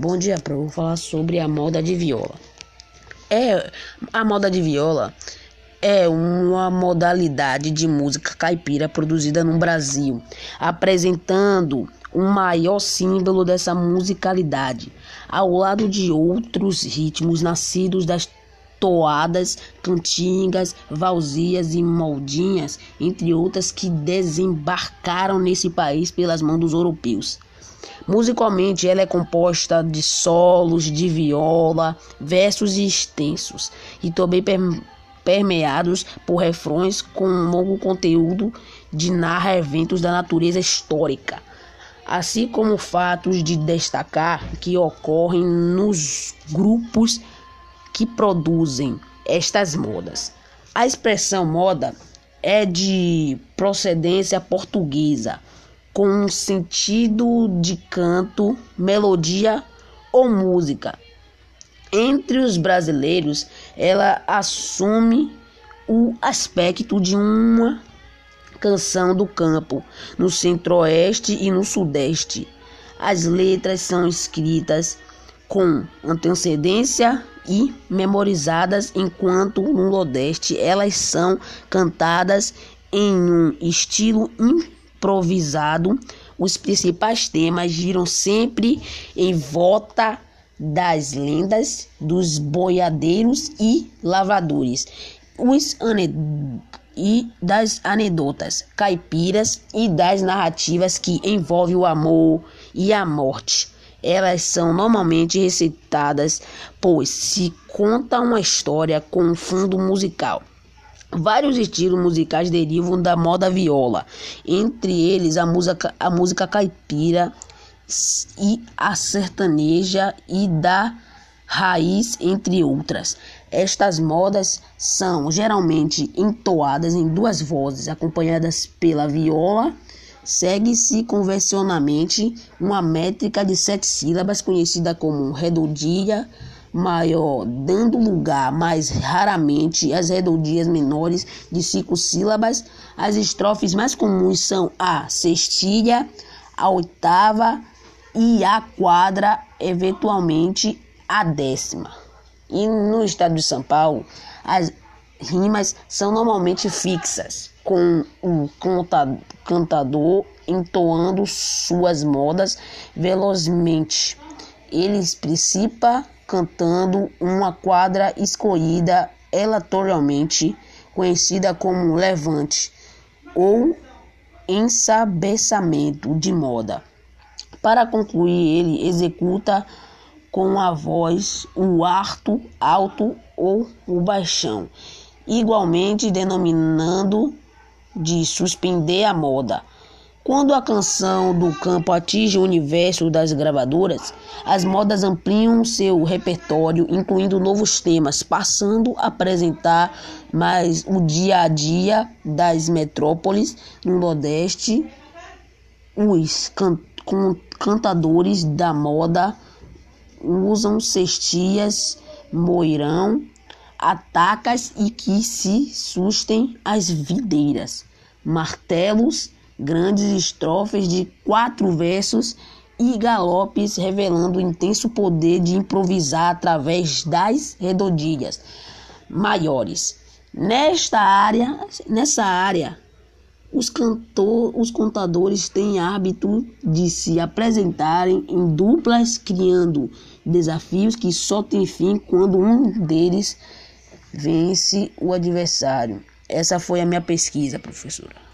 Bom dia, para vou falar sobre a moda de viola. É a moda de viola é uma modalidade de música caipira produzida no Brasil, apresentando o maior símbolo dessa musicalidade, ao lado de outros ritmos nascidos das toadas, cantigas, valsias e moldinhas, entre outras que desembarcaram nesse país pelas mãos dos europeus. Musicalmente, ela é composta de solos de viola, versos extensos e também permeados por refrões com um longo conteúdo de narra eventos da natureza histórica, assim como fatos de destacar que ocorrem nos grupos que produzem estas modas. A expressão moda é de procedência portuguesa, com um sentido de canto, melodia ou música. Entre os brasileiros, ela assume o aspecto de uma canção do campo, no centro-oeste e no sudeste. As letras são escritas com antecedência e memorizadas, enquanto no Nordeste elas são cantadas em um estilo improvisado. Os principais temas giram sempre em volta das lendas dos boiadeiros e lavradores, os e das anedotas caipiras e das narrativas que envolvem o amor e a morte. Elas são normalmente recitadas, pois se conta uma história com um fundo musical. Vários estilos musicais derivam da moda viola, entre eles a música, a música caipira e a sertaneja e da raiz, entre outras. Estas modas são geralmente entoadas em duas vozes, acompanhadas pela viola Segue-se convencionalmente uma métrica de sete sílabas, conhecida como redondilha maior, dando lugar mais raramente às redondias menores de cinco sílabas. As estrofes mais comuns são a sextilha, a oitava e a quadra, eventualmente a décima. E no estado de São Paulo, as rimas são normalmente fixas, com o cantador entoando suas modas velozmente. Ele principa cantando uma quadra escolhida aleatoriamente, conhecida como levante ou ensabeçamento de moda. Para concluir, ele executa com a voz o arto alto ou o baixão igualmente denominando de suspender a moda. Quando a canção do campo atinge o universo das gravadoras, as modas ampliam seu repertório, incluindo novos temas, passando a apresentar mais o dia a dia das metrópoles no Nordeste. Os can cantadores da moda usam cestias, moirão atacas e que se sustem as videiras, martelos, grandes estrofes de quatro versos e galopes revelando o intenso poder de improvisar através das redondilhas maiores. Nesta área, nessa área, os, cantor, os contadores têm hábito de se apresentarem em duplas, criando desafios que só têm fim quando um deles vence o adversário. Essa foi a minha pesquisa, professora.